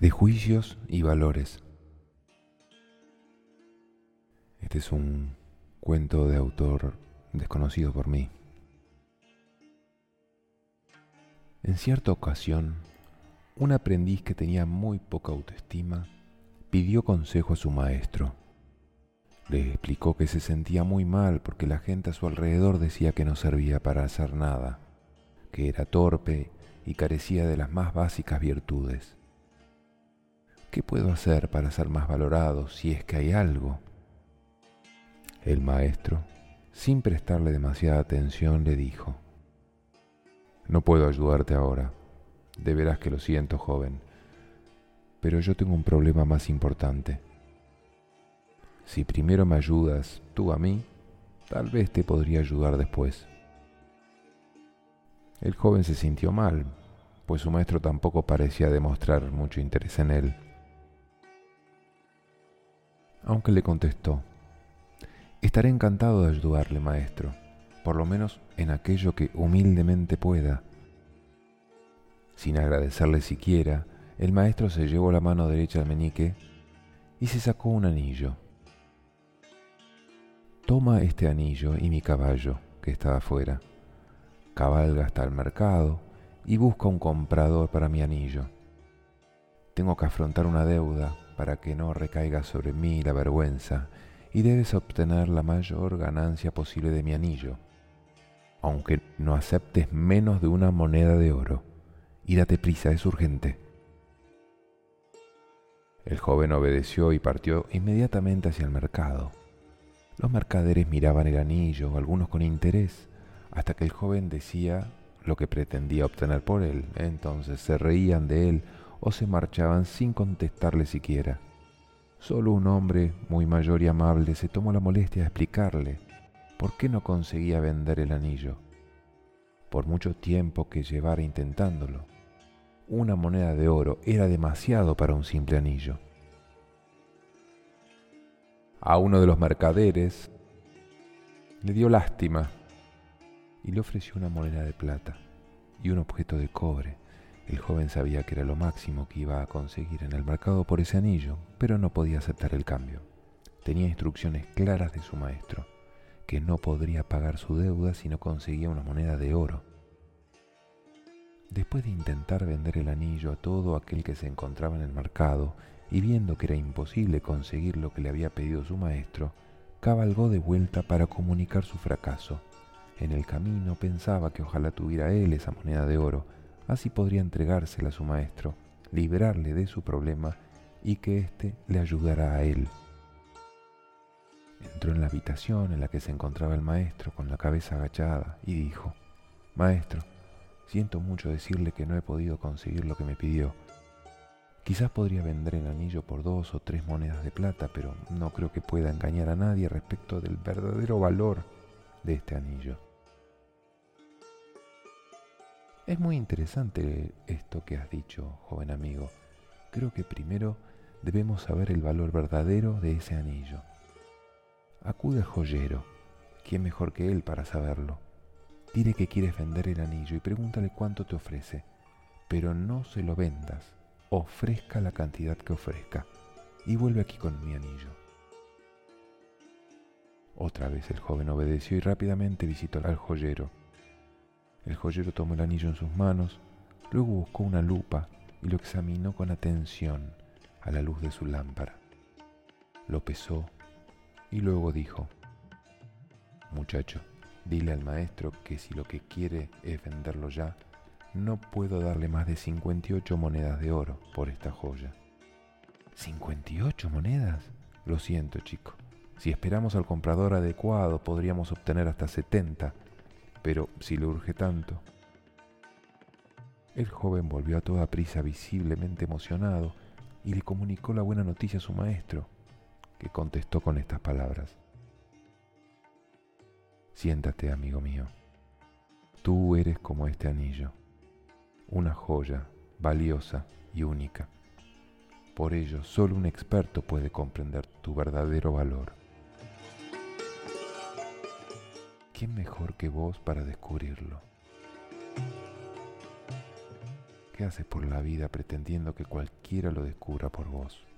de juicios y valores. Este es un cuento de autor desconocido por mí. En cierta ocasión, un aprendiz que tenía muy poca autoestima pidió consejo a su maestro. Le explicó que se sentía muy mal porque la gente a su alrededor decía que no servía para hacer nada, que era torpe y carecía de las más básicas virtudes. ¿Qué puedo hacer para ser más valorado si es que hay algo? El maestro, sin prestarle demasiada atención, le dijo, No puedo ayudarte ahora. De veras que lo siento, joven. Pero yo tengo un problema más importante. Si primero me ayudas tú a mí, tal vez te podría ayudar después. El joven se sintió mal, pues su maestro tampoco parecía demostrar mucho interés en él aunque le contestó, Estaré encantado de ayudarle, maestro, por lo menos en aquello que humildemente pueda. Sin agradecerle siquiera, el maestro se llevó la mano derecha al meñique y se sacó un anillo. Toma este anillo y mi caballo, que está afuera. Cabalga hasta el mercado y busca un comprador para mi anillo. Tengo que afrontar una deuda para que no recaiga sobre mí la vergüenza, y debes obtener la mayor ganancia posible de mi anillo, aunque no aceptes menos de una moneda de oro. Y date prisa, es urgente. El joven obedeció y partió inmediatamente hacia el mercado. Los mercaderes miraban el anillo, algunos con interés, hasta que el joven decía lo que pretendía obtener por él. Entonces se reían de él o se marchaban sin contestarle siquiera. Solo un hombre muy mayor y amable se tomó la molestia de explicarle por qué no conseguía vender el anillo, por mucho tiempo que llevara intentándolo. Una moneda de oro era demasiado para un simple anillo. A uno de los mercaderes le dio lástima y le ofreció una moneda de plata y un objeto de cobre el joven sabía que era lo máximo que iba a conseguir en el mercado por ese anillo, pero no podía aceptar el cambio. Tenía instrucciones claras de su maestro, que no podría pagar su deuda si no conseguía una moneda de oro. Después de intentar vender el anillo a todo aquel que se encontraba en el mercado y viendo que era imposible conseguir lo que le había pedido su maestro, cabalgó de vuelta para comunicar su fracaso. En el camino pensaba que ojalá tuviera él esa moneda de oro, Así podría entregársela a su maestro, librarle de su problema y que éste le ayudara a él. Entró en la habitación en la que se encontraba el maestro con la cabeza agachada y dijo, Maestro, siento mucho decirle que no he podido conseguir lo que me pidió. Quizás podría vender el anillo por dos o tres monedas de plata, pero no creo que pueda engañar a nadie respecto del verdadero valor de este anillo. Es muy interesante esto que has dicho, joven amigo. Creo que primero debemos saber el valor verdadero de ese anillo. Acude al joyero. ¿Quién mejor que él para saberlo? Dile que quieres vender el anillo y pregúntale cuánto te ofrece. Pero no se lo vendas. Ofrezca la cantidad que ofrezca. Y vuelve aquí con mi anillo. Otra vez el joven obedeció y rápidamente visitó al joyero el joyero tomó el anillo en sus manos, luego buscó una lupa y lo examinó con atención a la luz de su lámpara. Lo pesó y luego dijo, Muchacho, dile al maestro que si lo que quiere es venderlo ya, no puedo darle más de 58 monedas de oro por esta joya. ¿58 monedas? Lo siento, chico. Si esperamos al comprador adecuado, podríamos obtener hasta 70 pero si le urge tanto. El joven volvió a toda prisa visiblemente emocionado y le comunicó la buena noticia a su maestro, que contestó con estas palabras. Siéntate, amigo mío. Tú eres como este anillo, una joya valiosa y única. Por ello, solo un experto puede comprender tu verdadero valor. ¿Quién mejor que vos para descubrirlo? ¿Qué haces por la vida pretendiendo que cualquiera lo descubra por vos?